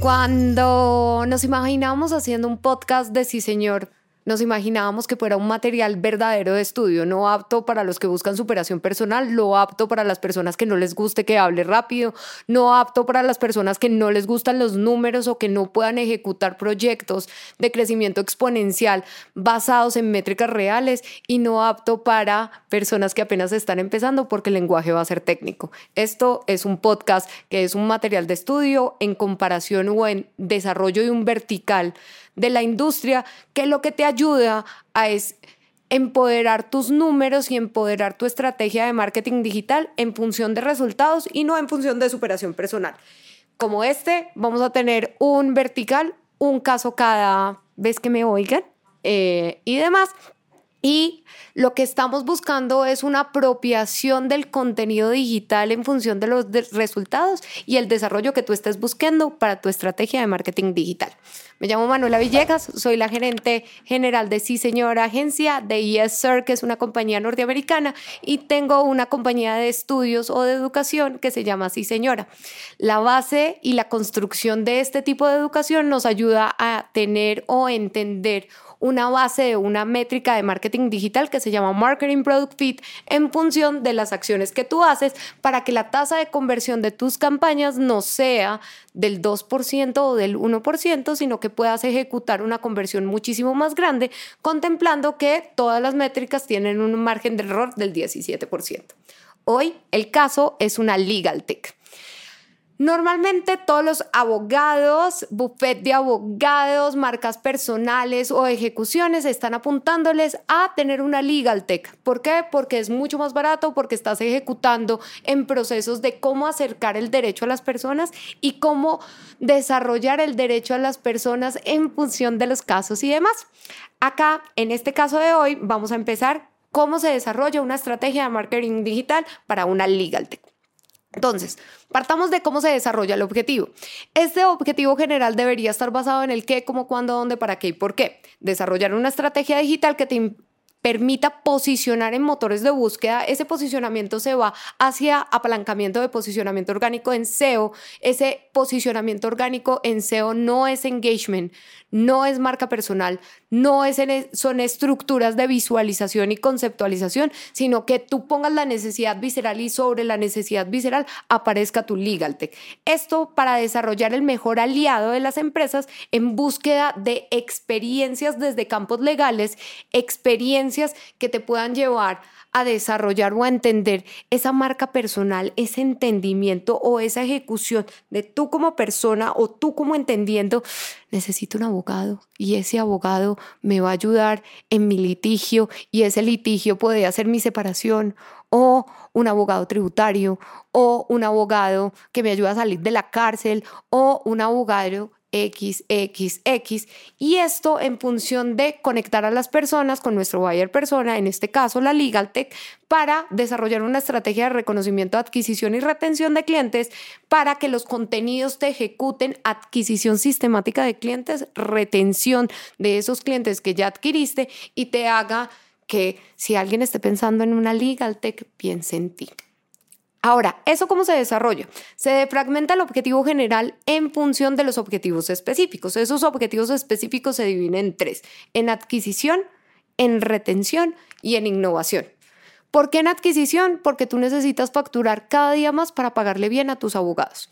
Cuando nos imaginábamos haciendo un podcast de sí, señor, nos imaginábamos que fuera un material verdadero de estudio, no apto para los que buscan superación personal, no apto para las personas que no les guste que hable rápido, no apto para las personas que no les gustan los números o que no puedan ejecutar proyectos de crecimiento exponencial basados en métricas reales y no apto para personas que apenas están empezando porque el lenguaje va a ser técnico. Esto es un podcast que es un material de estudio en comparación o en desarrollo de un vertical de la industria que lo que te ayuda a es empoderar tus números y empoderar tu estrategia de marketing digital en función de resultados y no en función de superación personal. Como este, vamos a tener un vertical, un caso cada vez que me oigan eh, y demás. Y lo que estamos buscando es una apropiación del contenido digital en función de los resultados y el desarrollo que tú estés buscando para tu estrategia de marketing digital. Me llamo Manuela Villegas, soy la gerente general de Sí Señora Agencia de Yes que es una compañía norteamericana, y tengo una compañía de estudios o de educación que se llama Sí Señora. La base y la construcción de este tipo de educación nos ayuda a tener o entender una base de una métrica de marketing digital que se llama Marketing Product Fit en función de las acciones que tú haces para que la tasa de conversión de tus campañas no sea del 2% o del 1%, sino que puedas ejecutar una conversión muchísimo más grande, contemplando que todas las métricas tienen un margen de error del 17%. Hoy el caso es una legal tech. Normalmente todos los abogados, buffet de abogados, marcas personales o ejecuciones están apuntándoles a tener una legal tech. ¿Por qué? Porque es mucho más barato, porque estás ejecutando en procesos de cómo acercar el derecho a las personas y cómo desarrollar el derecho a las personas en función de los casos y demás. Acá, en este caso de hoy, vamos a empezar cómo se desarrolla una estrategia de marketing digital para una legal tech. Entonces, partamos de cómo se desarrolla el objetivo. Este objetivo general debería estar basado en el qué, cómo, cuándo, dónde, para qué y por qué. Desarrollar una estrategia digital que te permita posicionar en motores de búsqueda, ese posicionamiento se va hacia apalancamiento de posicionamiento orgánico en SEO. Ese posicionamiento orgánico en SEO no es engagement, no es marca personal, no es e, son estructuras de visualización y conceptualización, sino que tú pongas la necesidad visceral y sobre la necesidad visceral aparezca tu legal tech. Esto para desarrollar el mejor aliado de las empresas en búsqueda de experiencias desde campos legales, experiencias que te puedan llevar a desarrollar o a entender esa marca personal, ese entendimiento o esa ejecución de tú como persona o tú como entendiendo, necesito un abogado y ese abogado me va a ayudar en mi litigio y ese litigio puede hacer mi separación o un abogado tributario o un abogado que me ayuda a salir de la cárcel o un abogado XXX y esto en función de conectar a las personas con nuestro buyer persona, en este caso la Legal Tech, para desarrollar una estrategia de reconocimiento, adquisición y retención de clientes para que los contenidos te ejecuten adquisición sistemática de clientes, retención de esos clientes que ya adquiriste y te haga que si alguien esté pensando en una Legal Tech, piense en ti. Ahora, ¿eso cómo se desarrolla? Se defragmenta el objetivo general en función de los objetivos específicos. Esos objetivos específicos se dividen en tres, en adquisición, en retención y en innovación. ¿Por qué en adquisición? Porque tú necesitas facturar cada día más para pagarle bien a tus abogados.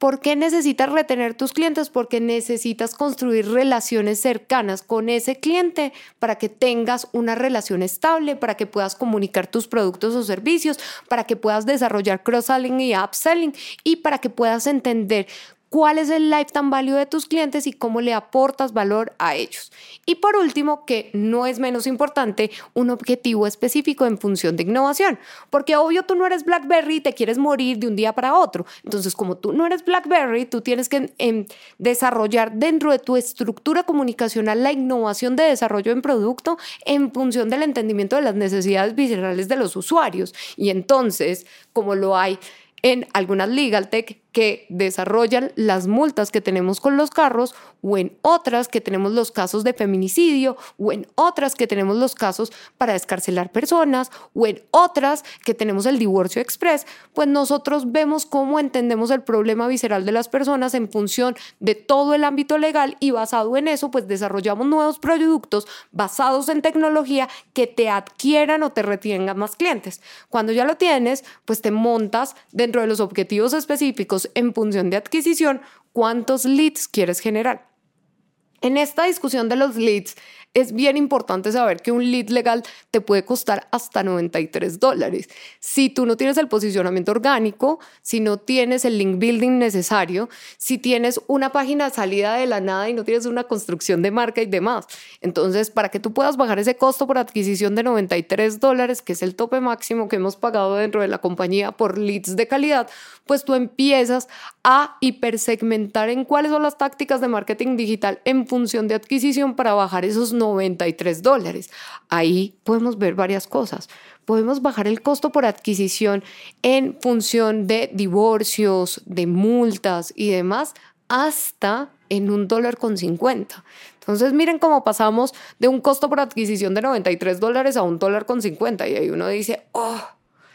¿Por qué necesitas retener tus clientes? Porque necesitas construir relaciones cercanas con ese cliente para que tengas una relación estable, para que puedas comunicar tus productos o servicios, para que puedas desarrollar cross-selling y upselling y para que puedas entender cuál es el lifetime value de tus clientes y cómo le aportas valor a ellos. Y por último, que no es menos importante, un objetivo específico en función de innovación, porque obvio tú no eres BlackBerry y te quieres morir de un día para otro. Entonces, como tú no eres BlackBerry, tú tienes que em, desarrollar dentro de tu estructura comunicacional la innovación de desarrollo en producto en función del entendimiento de las necesidades viscerales de los usuarios. Y entonces, como lo hay en algunas legal tech, que desarrollan las multas que tenemos con los carros o en otras que tenemos los casos de feminicidio o en otras que tenemos los casos para descarcelar personas o en otras que tenemos el divorcio express, pues nosotros vemos cómo entendemos el problema visceral de las personas en función de todo el ámbito legal y basado en eso pues desarrollamos nuevos productos basados en tecnología que te adquieran o te retengan más clientes. Cuando ya lo tienes, pues te montas dentro de los objetivos específicos en función de adquisición cuántos leads quieres generar. En esta discusión de los leads, es bien importante saber que un lead legal te puede costar hasta 93 dólares. Si tú no tienes el posicionamiento orgánico, si no tienes el link building necesario, si tienes una página salida de la nada y no tienes una construcción de marca y demás. Entonces, para que tú puedas bajar ese costo por adquisición de 93 dólares, que es el tope máximo que hemos pagado dentro de la compañía por leads de calidad, pues tú empiezas a hipersegmentar en cuáles son las tácticas de marketing digital en función de adquisición para bajar esos 93 dólares. Ahí podemos ver varias cosas. Podemos bajar el costo por adquisición en función de divorcios, de multas y demás, hasta en un dólar con 50. Entonces miren cómo pasamos de un costo por adquisición de 93 dólares a un dólar con 50 y ahí uno dice, oh,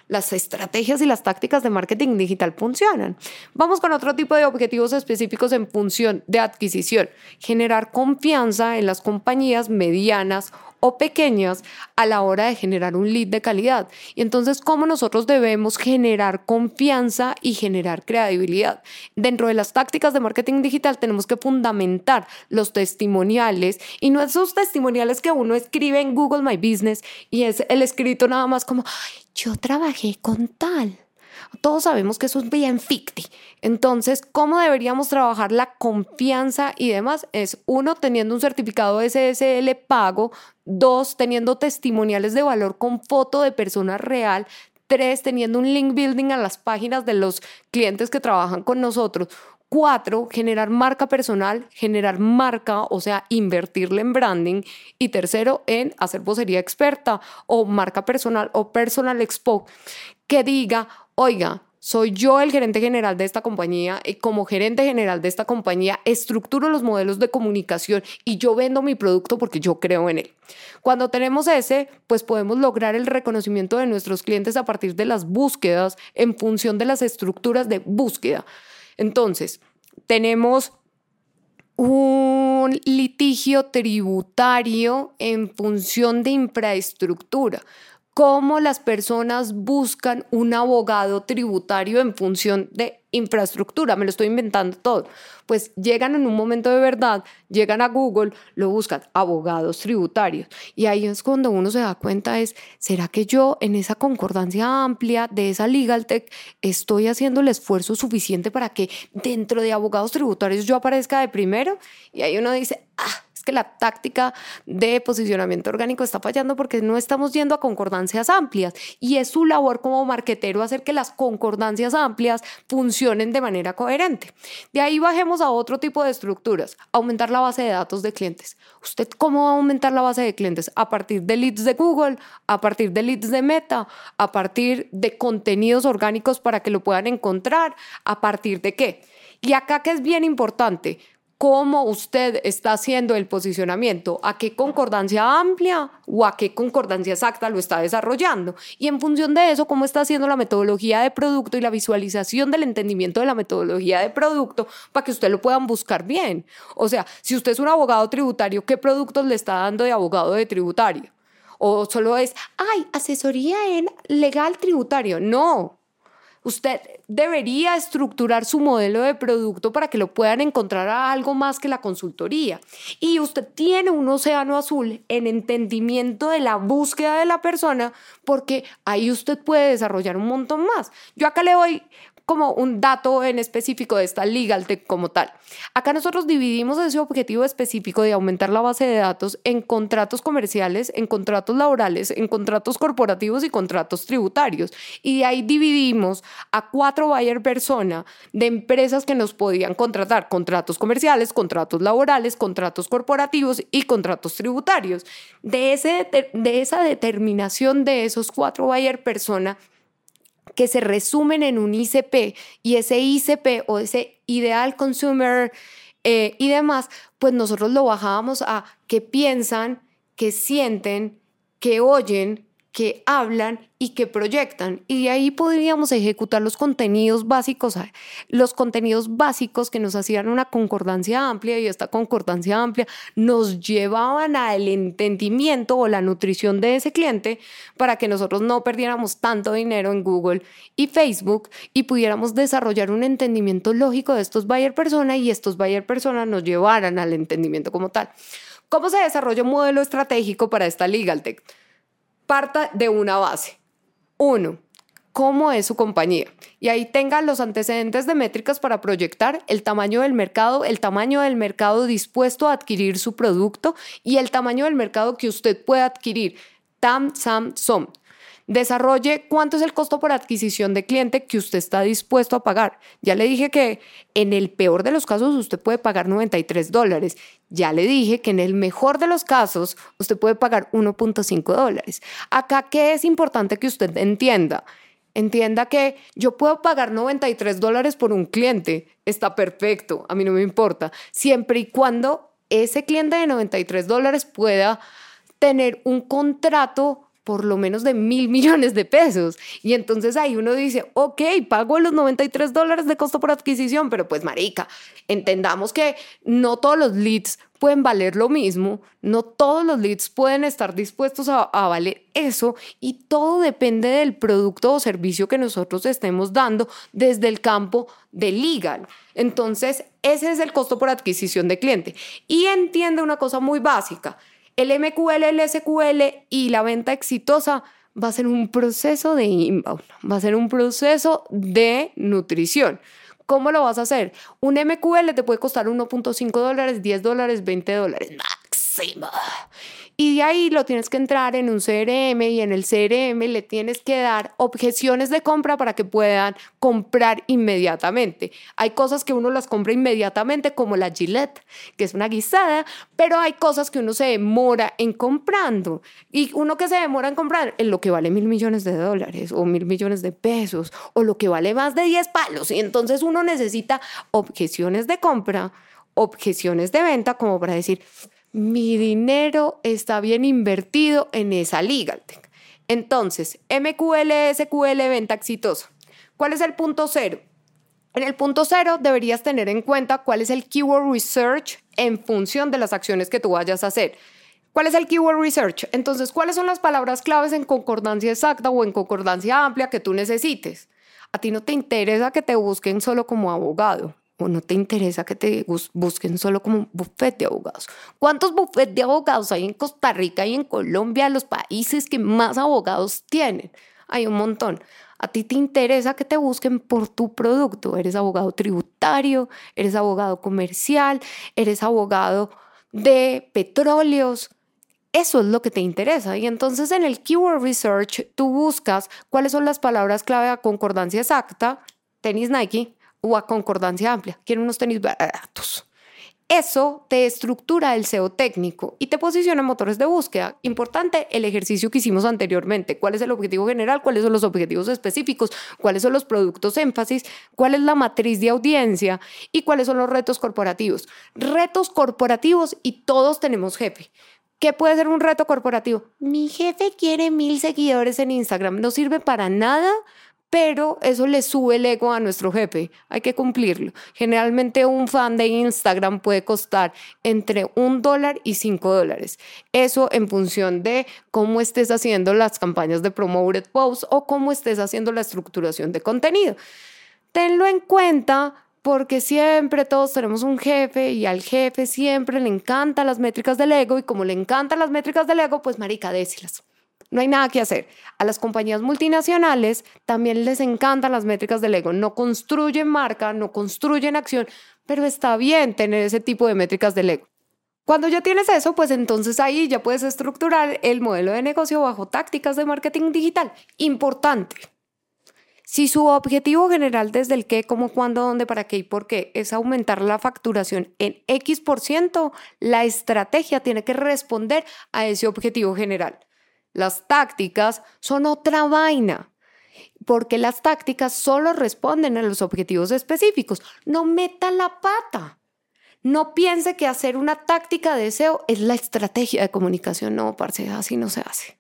las estrategias y las tácticas de marketing digital funcionan. Vamos con otro tipo de objetivos específicos en función de adquisición. Generar confianza en las compañías medianas o pequeñas a la hora de generar un lead de calidad. Y entonces, ¿cómo nosotros debemos generar confianza y generar credibilidad? Dentro de las tácticas de marketing digital tenemos que fundamentar los testimoniales y no esos testimoniales que uno escribe en Google My Business y es el escrito nada más como, yo trabajé con tal. Todos sabemos que eso es bien ficti. Entonces, ¿cómo deberíamos trabajar la confianza y demás? Es uno, teniendo un certificado SSL pago, dos, teniendo testimoniales de valor con foto de persona real, tres, teniendo un link building a las páginas de los clientes que trabajan con nosotros. Cuatro, generar marca personal, generar marca, o sea, invertirle en branding. Y tercero, en hacer vocería experta o marca personal o personal expo que diga, oiga, soy yo el gerente general de esta compañía y como gerente general de esta compañía estructuro los modelos de comunicación y yo vendo mi producto porque yo creo en él. Cuando tenemos ese, pues podemos lograr el reconocimiento de nuestros clientes a partir de las búsquedas en función de las estructuras de búsqueda. Entonces, tenemos un litigio tributario en función de infraestructura. Cómo las personas buscan un abogado tributario en función de infraestructura, me lo estoy inventando todo. Pues llegan en un momento de verdad, llegan a Google, lo buscan, abogados tributarios. Y ahí es cuando uno se da cuenta es, ¿será que yo en esa concordancia amplia de esa Legal Tech estoy haciendo el esfuerzo suficiente para que dentro de abogados tributarios yo aparezca de primero? Y ahí uno dice, ah, que la táctica de posicionamiento orgánico está fallando porque no estamos yendo a concordancias amplias y es su labor como marquetero hacer que las concordancias amplias funcionen de manera coherente. De ahí bajemos a otro tipo de estructuras, aumentar la base de datos de clientes. ¿Usted cómo va a aumentar la base de clientes? A partir de leads de Google, a partir de leads de Meta, a partir de contenidos orgánicos para que lo puedan encontrar, a partir de qué. Y acá que es bien importante, cómo usted está haciendo el posicionamiento, a qué concordancia amplia o a qué concordancia exacta lo está desarrollando. Y en función de eso, cómo está haciendo la metodología de producto y la visualización del entendimiento de la metodología de producto para que usted lo puedan buscar bien. O sea, si usted es un abogado tributario, ¿qué productos le está dando de abogado de tributario? O solo es, ay, asesoría en legal tributario. No, Usted debería estructurar su modelo de producto para que lo puedan encontrar a algo más que la consultoría. Y usted tiene un océano azul en entendimiento de la búsqueda de la persona porque ahí usted puede desarrollar un montón más. Yo acá le doy como un dato en específico de esta Legal Tech como tal. Acá nosotros dividimos ese objetivo específico de aumentar la base de datos en contratos comerciales, en contratos laborales, en contratos corporativos y contratos tributarios. Y de ahí dividimos a cuatro buyer persona de empresas que nos podían contratar, contratos comerciales, contratos laborales, contratos corporativos y contratos tributarios. De, ese, de esa determinación de esos cuatro buyer persona, que se resumen en un ICP y ese ICP o ese Ideal Consumer eh, y demás, pues nosotros lo bajábamos a qué piensan, qué sienten, qué oyen, que hablan y que proyectan. Y de ahí podríamos ejecutar los contenidos básicos, los contenidos básicos que nos hacían una concordancia amplia y esta concordancia amplia nos llevaban al entendimiento o la nutrición de ese cliente para que nosotros no perdiéramos tanto dinero en Google y Facebook y pudiéramos desarrollar un entendimiento lógico de estos buyer persona y estos buyer persona nos llevaran al entendimiento como tal. ¿Cómo se desarrolla un modelo estratégico para esta Legal Tech? Parta de una base. Uno, cómo es su compañía. Y ahí tenga los antecedentes de métricas para proyectar el tamaño del mercado, el tamaño del mercado dispuesto a adquirir su producto y el tamaño del mercado que usted puede adquirir. TAM, SAM, SOM. Desarrolle cuánto es el costo por adquisición de cliente que usted está dispuesto a pagar. Ya le dije que en el peor de los casos usted puede pagar 93 dólares. Ya le dije que en el mejor de los casos usted puede pagar 1.5 dólares. Acá, ¿qué es importante que usted entienda? Entienda que yo puedo pagar 93 dólares por un cliente. Está perfecto, a mí no me importa. Siempre y cuando ese cliente de 93 dólares pueda tener un contrato por lo menos de mil millones de pesos. Y entonces ahí uno dice, ok, pago los 93 dólares de costo por adquisición, pero pues marica, entendamos que no todos los leads pueden valer lo mismo, no todos los leads pueden estar dispuestos a, a, valer eso y todo depende del producto o servicio que nosotros estemos dando desde el campo de legal. Entonces, ese es el costo por adquisición de cliente. Y entiende una cosa muy básica, el MQL, el SQL y la venta exitosa va a ser un proceso de inbound, va a ser un proceso de nutrición. ¿Cómo lo vas a hacer? Un MQL te puede costar 1.5 dólares, 10 dólares, 20 dólares Y de ahí lo tienes que entrar en un CRM y en el CRM le tienes que dar objeciones de compra para que puedan comprar inmediatamente. Hay cosas que uno las compra inmediatamente como la Gillette, que es una guisada, pero hay cosas que uno se demora en comprando. Y uno que se demora en comprar en lo que vale mil millones de dólares o mil millones de pesos o lo que vale más de 10 palos. Y entonces uno necesita objeciones de compra, objeciones de venta como para decir, mi dinero está bien invertido en esa tech. Entonces, MQL, SQL, venta exitosa. ¿Cuál es el punto cero? En el punto cero deberías tener en cuenta cuál es el keyword research en función de las acciones que tú vayas a hacer. ¿Cuál es el keyword research? Entonces, ¿cuáles son las palabras claves en concordancia exacta o en concordancia amplia que tú necesites? A ti no te interesa que te busquen solo como abogado o no te interesa que te busquen solo como un buffet de abogados. ¿Cuántos buffets de abogados hay en Costa Rica y en Colombia, los países que más abogados tienen? Hay un montón. A ti te interesa que te busquen por tu producto. Eres abogado tributario, eres abogado comercial, eres abogado de petróleos. Eso es lo que te interesa. Y entonces en el Keyword Research tú buscas cuáles son las palabras clave a concordancia exacta. Tenis Nike, o a concordancia amplia. Quieren unos tenis baratos. Eso te estructura el SEO técnico y te posiciona en motores de búsqueda. Importante el ejercicio que hicimos anteriormente. ¿Cuál es el objetivo general? ¿Cuáles son los objetivos específicos? ¿Cuáles son los productos énfasis? ¿Cuál es la matriz de audiencia? ¿Y cuáles son los retos corporativos? Retos corporativos y todos tenemos jefe. ¿Qué puede ser un reto corporativo? Mi jefe quiere mil seguidores en Instagram. No sirve para nada pero eso le sube el ego a nuestro jefe, hay que cumplirlo. Generalmente un fan de Instagram puede costar entre un dólar y cinco dólares. Eso en función de cómo estés haciendo las campañas de promoted posts o cómo estés haciendo la estructuración de contenido. Tenlo en cuenta porque siempre todos tenemos un jefe y al jefe siempre le encantan las métricas del ego y como le encantan las métricas del ego, pues marica, décilas. No hay nada que hacer. A las compañías multinacionales también les encantan las métricas del ego. No construyen marca, no construyen acción, pero está bien tener ese tipo de métricas del ego. Cuando ya tienes eso, pues entonces ahí ya puedes estructurar el modelo de negocio bajo tácticas de marketing digital. Importante. Si su objetivo general desde el qué, cómo, cuándo, dónde, para qué y por qué es aumentar la facturación en X por ciento, la estrategia tiene que responder a ese objetivo general. Las tácticas son otra vaina. porque las tácticas solo responden a los objetivos específicos. No meta la pata. No piense que hacer una táctica de SEO es la estrategia de comunicación. No, parce, así no se hace.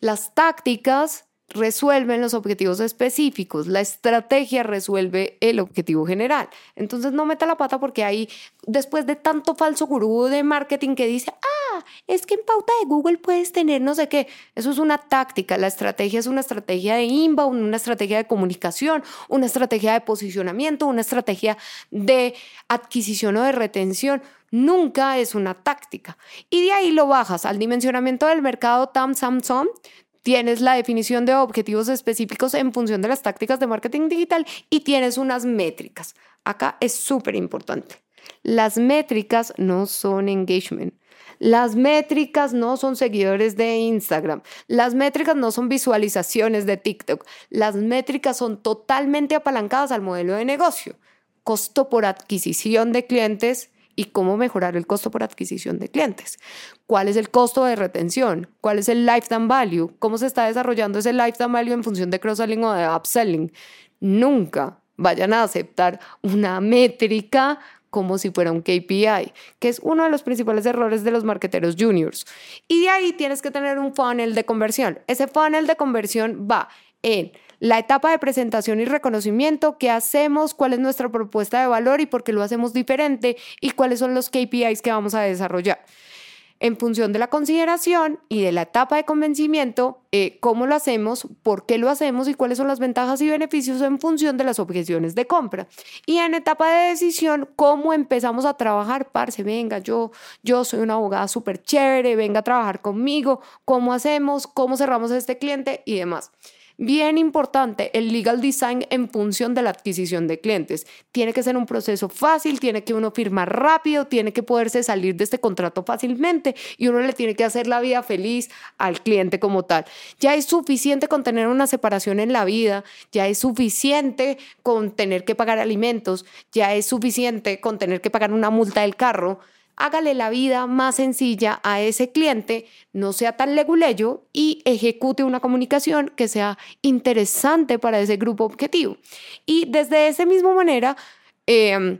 Las tácticas resuelven los objetivos específicos, la estrategia resuelve el objetivo general. Entonces no meta la pata porque ahí, después de tanto falso gurú de marketing que dice, ah, es que en pauta de Google puedes tener no sé qué, eso es una táctica, la estrategia es una estrategia de inbound, una estrategia de comunicación, una estrategia de posicionamiento, una estrategia de adquisición o de retención nunca es una táctica. Y de ahí lo bajas al dimensionamiento del mercado TAM SAM tienes la definición de objetivos específicos en función de las tácticas de marketing digital y tienes unas métricas. Acá es súper importante. Las métricas no son engagement. Las métricas no son seguidores de Instagram. Las métricas no son visualizaciones de TikTok. Las métricas son totalmente apalancadas al modelo de negocio. Costo por adquisición de clientes, y cómo mejorar el costo por adquisición de clientes. ¿Cuál es el costo de retención? ¿Cuál es el lifetime value? ¿Cómo se está desarrollando ese lifetime value en función de cross-selling o de upselling? Nunca vayan a aceptar una métrica como si fuera un KPI, que es uno de los principales errores de los marketeros juniors. Y de ahí tienes que tener un funnel de conversión. Ese funnel de conversión va en la etapa de presentación y reconocimiento, qué hacemos, cuál es nuestra propuesta de valor y por qué lo hacemos diferente y cuáles son los KPIs que vamos a desarrollar. En función de la consideración y de la etapa de convencimiento, eh, cómo lo hacemos, por qué lo hacemos y cuáles son las ventajas y beneficios en función de las objeciones de compra. Y en etapa de decisión, cómo empezamos a trabajar, parce, venga, yo, yo soy una abogada súper chévere, venga a trabajar conmigo, cómo hacemos, cómo cerramos a este cliente y demás. Bien importante, el legal design en función de la adquisición de clientes. Tiene que ser un proceso fácil, tiene que uno firmar rápido, tiene que poderse salir de este contrato fácilmente y uno le tiene que hacer la vida feliz al cliente como tal. Ya es suficiente con tener una separación en la vida, ya es suficiente con tener que pagar alimentos, ya es suficiente con tener que pagar una multa del carro hágale la vida más sencilla a ese cliente, no sea tan leguleyo y ejecute una comunicación que sea interesante para ese grupo objetivo. Y desde esa misma manera, em,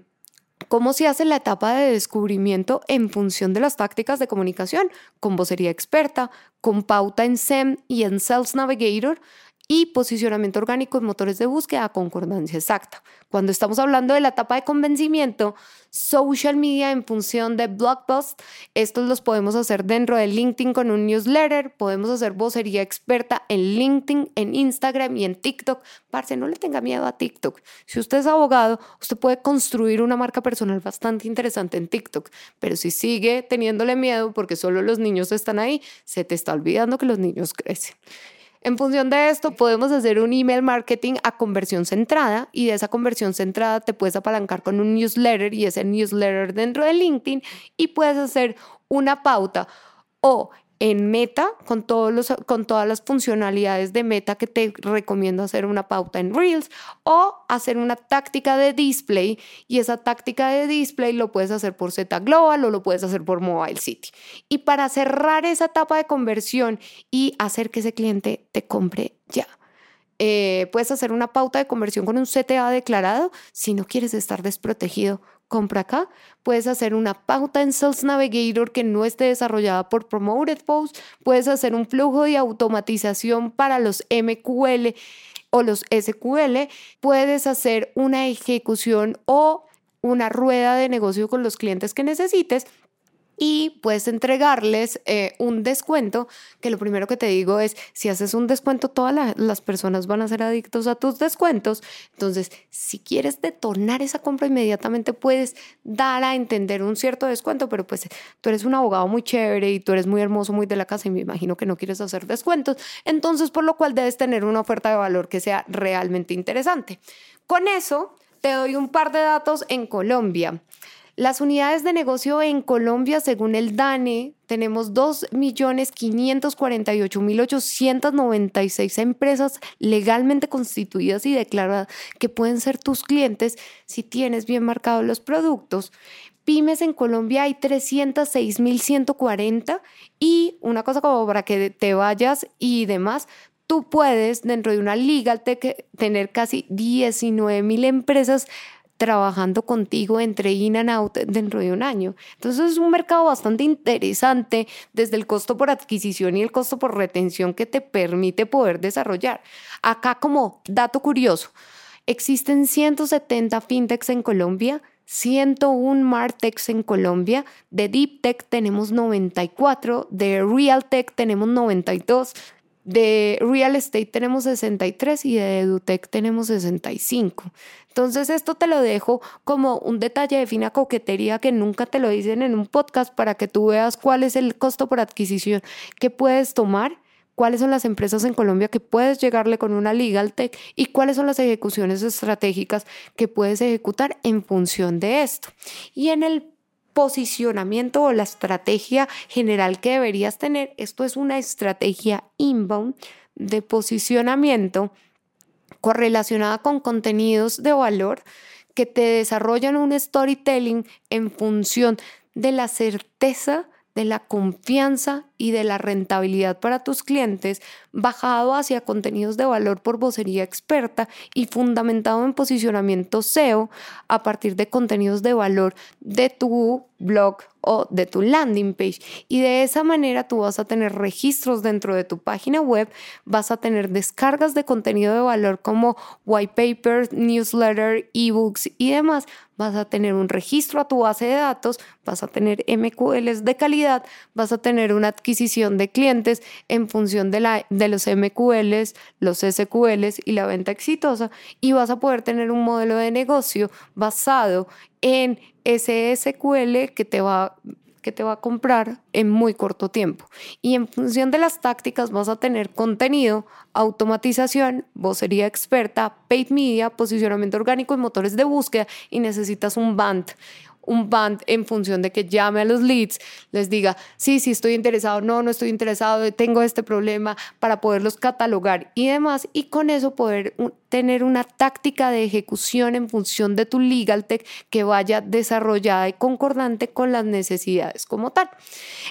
¿Cómo se hace la etapa de descubrimiento en función de las tácticas de comunicación? Con vocería experta, con pauta en SEM y en Sales Navigator, y posicionamiento orgánico en motores de búsqueda a concordancia exacta. Cuando estamos hablando de la etapa de convencimiento, social media en función de blog post, estos los podemos hacer dentro de LinkedIn con un newsletter, podemos hacer vocería experta en LinkedIn, en Instagram y en TikTok. Parce, no le tenga miedo a TikTok. Si usted es abogado, usted puede construir una marca personal bastante interesante en TikTok, pero si sigue teniéndole miedo porque solo los niños están ahí, se te está olvidando que los niños crecen. En función de esto, podemos hacer un email marketing a conversión centrada y de esa conversión centrada te puedes apalancar con un newsletter y ese newsletter dentro de LinkedIn y puedes hacer una pauta o en Meta con, todos los, con todas las funcionalidades de Meta que te recomiendo hacer una pauta en Reels o hacer una táctica de display y esa táctica de display lo puedes hacer por Z Global o lo puedes hacer por Mobile City. Y para cerrar esa etapa de conversión y hacer que ese cliente te compre ya. Eh, puedes hacer una pauta de conversión con un CTA declarado si no quieres estar desprotegido compra acá. Puedes hacer una pauta en Sales Navigator que no esté desarrollada por Promoted Post. Puedes hacer un flujo de automatización para los MQL o los SQL. Puedes hacer una ejecución o una rueda de negocio con los clientes que necesites y puedes entregarles eh, un descuento, que lo primero que te digo es, si haces un descuento, todas las personas van a ser adictos a tus descuentos. Entonces, si quieres detonar esa compra inmediatamente, puedes dar a entender un cierto descuento, pero pues tú eres un abogado muy chévere y tú eres muy hermoso, muy de la casa y me imagino que no quieres hacer descuentos. Entonces, por lo cual debes tener una oferta de valor que sea realmente interesante. Con eso, te doy un par de datos en Colombia. Las unidades de negocio en Colombia, según el DANE, tenemos 2.548.896 empresas legalmente constituidas y declaradas que pueden ser tus clientes si tienes bien marcados los productos. Pymes en Colombia hay 306.140 y una cosa como para que te vayas y demás, tú puedes dentro de una legal tech tener casi 19 mil empresas trabajando contigo entre in and out dentro de un año. Entonces es un mercado bastante interesante desde el costo por adquisición y el costo por retención que te permite poder desarrollar. Acá como dato curioso, existen 170 fintechs en Colombia, 101 Martechs en Colombia, de Deep Tech tenemos 94, de Real Tech tenemos 92, de Real Estate tenemos 63 y de EduTech tenemos 65. Entonces esto te lo dejo como un detalle de fina coquetería que nunca te lo dicen en un podcast para que tú veas cuál es el costo por adquisición que puedes tomar cuáles son las empresas en Colombia que puedes llegarle con una legal tech y cuáles son las ejecuciones estratégicas que puedes ejecutar en función de esto. Y en el posicionamiento o la estrategia general que deberías tener. Esto es una estrategia inbound de posicionamiento correlacionada con contenidos de valor que te desarrollan un storytelling en función de la certeza, de la confianza y de la rentabilidad para tus clientes, bajado hacia contenidos de valor por vocería experta y fundamentado en posicionamiento SEO a partir de contenidos de valor de tu blog o de tu landing page. Y de esa manera tú vas a tener registros dentro de tu página web, vas a tener descargas de contenido de valor como white papers, newsletter, ebooks y demás. Vas a tener un registro a tu base de datos, vas a tener MQLs de calidad, vas a tener una adquisición de clientes en función de, la, de los MQLs, los SQLs y la venta exitosa y vas a poder tener un modelo de negocio basado en ese SQL que te va que te va a comprar en muy corto tiempo. Y en función de las tácticas vas a tener contenido, automatización, vocería experta, paid media, posicionamiento orgánico y motores de búsqueda y necesitas un band un band en función de que llame a los leads, les diga, sí, sí estoy interesado, no, no estoy interesado, tengo este problema, para poderlos catalogar y demás, y con eso poder tener una táctica de ejecución en función de tu legal tech que vaya desarrollada y concordante con las necesidades como tal.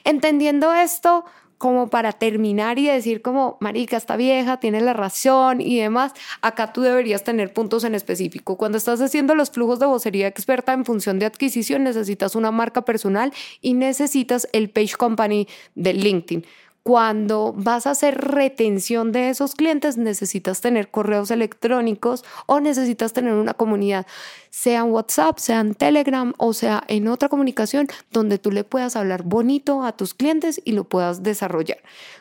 Entendiendo esto, como para terminar y decir como, marica, está vieja, tiene la razón y demás, acá tú deberías tener puntos en específico. Cuando estás haciendo los flujos de vocería experta en función de adquisición, necesitas una marca personal y necesitas el page company de LinkedIn cuando vas a hacer retención de esos clientes, necesitas tener correos electrónicos o necesitas tener una comunidad, sea en WhatsApp, sea en Telegram o sea en otra comunicación donde tú le puedas hablar bonito a tus clientes y lo puedas desarrollar.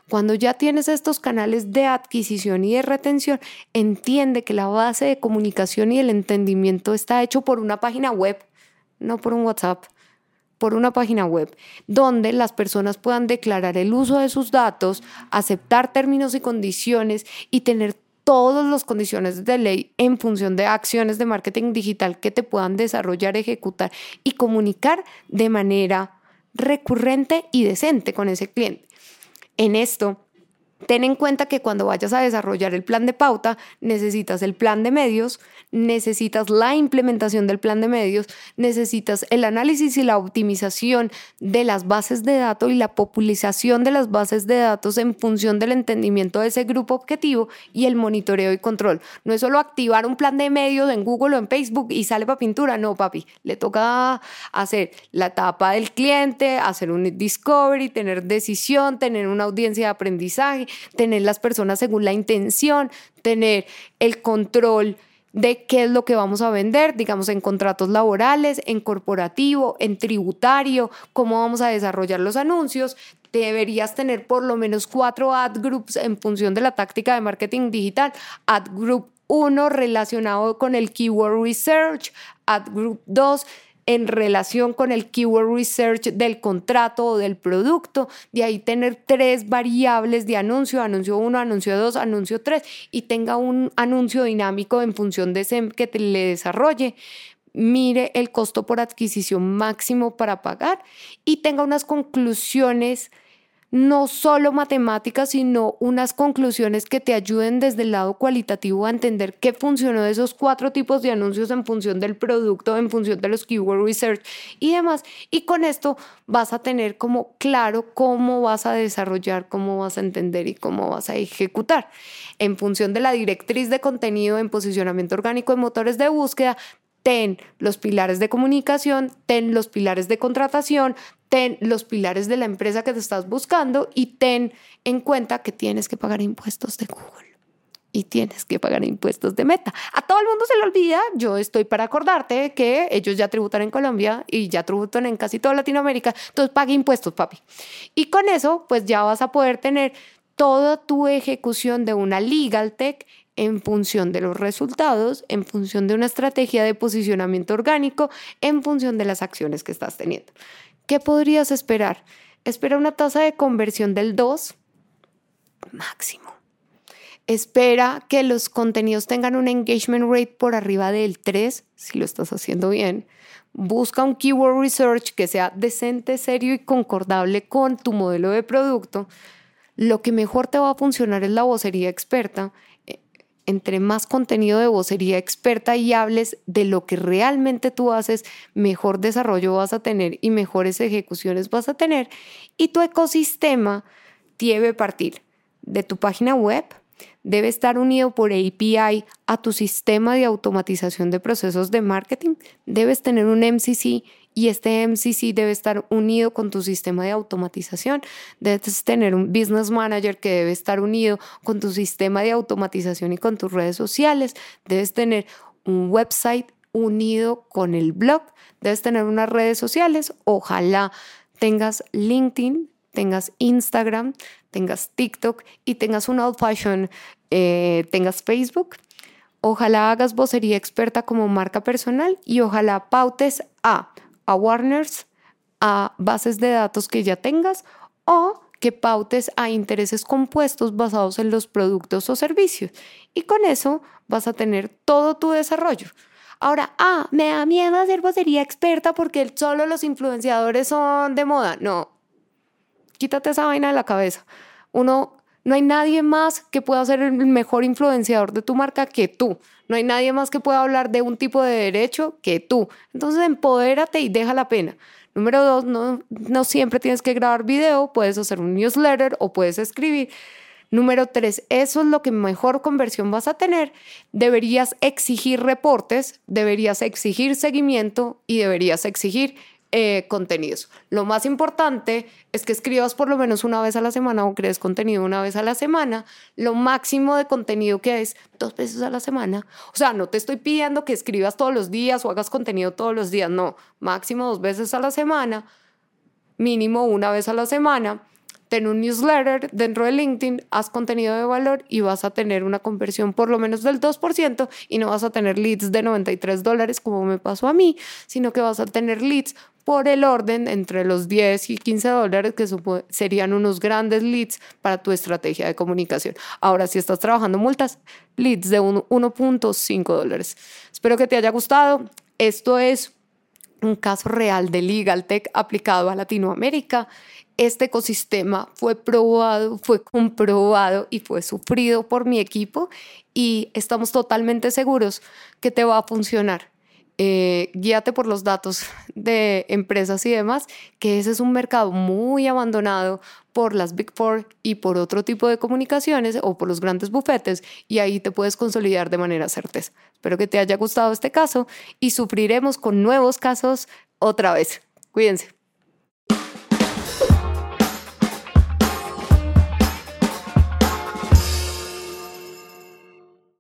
Cuando ya tienes estos canales de adquisición y de retención, entiende que la base de comunicación y el entendimiento está hecho por una página web, no por un WhatsApp por una página web donde las personas puedan declarar el uso de sus datos, aceptar términos y condiciones y tener todas las condiciones de ley en función de acciones de marketing digital que te puedan desarrollar, ejecutar y comunicar de manera recurrente y decente con ese cliente. En esto, Ten en cuenta que cuando vayas a desarrollar el plan de pauta, necesitas el plan de medios, necesitas la implementación del plan de medios, necesitas el análisis y la optimización de las bases de datos y la populización de las bases de datos en función del entendimiento de ese grupo objetivo y el monitoreo y control. No es solo activar un plan de medios en Google o en Facebook y sale para pintura, no, papi. Le toca hacer la etapa del cliente, hacer un discovery, tener decisión, tener una audiencia de aprendizaje tener las personas según la intención, tener el control de qué es lo que vamos a vender, digamos, en contratos laborales, en corporativo, en tributario, cómo vamos a desarrollar los anuncios. Deberías tener por lo menos cuatro ad groups en función de la táctica de marketing digital. Ad group 1 relacionado con el keyword research, ad group 2 en relación con el keyword research del contrato o del producto, de ahí tener tres variables de anuncio, anuncio 1, anuncio 2, anuncio 3 y tenga un anuncio dinámico en función de ese que le desarrolle mire el costo por adquisición máximo para pagar y tenga unas conclusiones no solo matemáticas, sino unas conclusiones que te ayuden desde el lado cualitativo a entender qué funcionó de esos cuatro tipos de anuncios en función del producto, en función de los keyword research y demás. Y con esto vas a tener como claro cómo vas a desarrollar, cómo vas a entender y cómo vas a ejecutar. En función de la directriz de contenido en posicionamiento orgánico en motores de búsqueda, ten los pilares de comunicación, ten los pilares de contratación, ten los pilares de la empresa que te estás buscando y ten en cuenta que tienes que pagar impuestos de Google y tienes que pagar impuestos de meta. A todo el mundo se le olvida, yo estoy para acordarte que ellos ya tributan en Colombia y ya tributan en casi toda Latinoamérica, entonces pague impuestos, papi. Y con eso, pues ya vas a poder tener toda tu ejecución de una legal tech en función de los resultados, en función de una estrategia de posicionamiento orgánico, en función de las acciones que estás teniendo. ¿Qué podrías esperar? Espera una tasa de conversión del 2 máximo. Espera que los contenidos tengan un engagement rate por arriba del 3, si lo estás haciendo bien. Busca un keyword research que sea decente, serio y concordable con tu modelo de producto. Lo que mejor te va a funcionar es la vocería experta entre más contenido de vocería experta y hables de lo que realmente tú haces, mejor desarrollo vas a tener y mejores ejecuciones vas a tener. Y tu ecosistema debe partir de tu página web, debe estar unido por API a tu sistema de automatización de procesos de marketing, debes tener un MCC y este MCC debe estar unido con tu sistema de automatización. Debes tener un business manager que debe estar unido con tu sistema de automatización y con tus redes sociales. Debes tener un website unido con el blog. Debes tener unas redes sociales. Ojalá tengas LinkedIn, tengas Instagram, tengas TikTok y tengas un old fashion, eh, tengas Facebook. Ojalá hagas vocería experta como marca personal y ojalá pautes a a Warners, a bases de datos que ya tengas o que pautes a intereses compuestos basados en los productos o servicios. Y con eso vas a tener todo tu desarrollo. Ahora, ah, me da miedo hacer vocería experta porque solo los influenciadores son de moda. No, quítate esa vaina de la cabeza. Uno, no hay nadie más que pueda ser el mejor influenciador de tu marca que tú. No hay nadie más que pueda hablar de un tipo de derecho que tú. Entonces, empodérate y deja la pena. Número dos, no, no siempre tienes que grabar video, puedes hacer un newsletter o puedes escribir. Número tres, eso es lo que mejor conversión vas a tener. Deberías exigir reportes, deberías exigir seguimiento y deberías exigir eh, contenidos. Lo más importante es que escribas por lo menos una vez a la semana o crees contenido una vez a la semana. Lo máximo de contenido que es dos veces a la semana. O sea, no te estoy pidiendo que escribas todos los días o hagas contenido todos los días. No, máximo dos veces a la semana, mínimo una vez a la semana ten un newsletter dentro de LinkedIn, haz contenido de valor y vas a tener una conversión por lo menos del 2% y no vas a tener leads de 93 dólares como me pasó a mí, sino que vas a tener leads por el orden entre los 10 y 15 dólares, que serían unos grandes leads para tu estrategia de comunicación. Ahora, si estás trabajando multas, leads de 1.5 dólares. Espero que te haya gustado. Esto es un caso real de Legal Tech aplicado a Latinoamérica este ecosistema fue probado, fue comprobado y fue sufrido por mi equipo y estamos totalmente seguros que te va a funcionar. Eh, guíate por los datos de empresas y demás, que ese es un mercado muy abandonado por las Big Four y por otro tipo de comunicaciones o por los grandes bufetes y ahí te puedes consolidar de manera certeza. Espero que te haya gustado este caso y sufriremos con nuevos casos otra vez. Cuídense.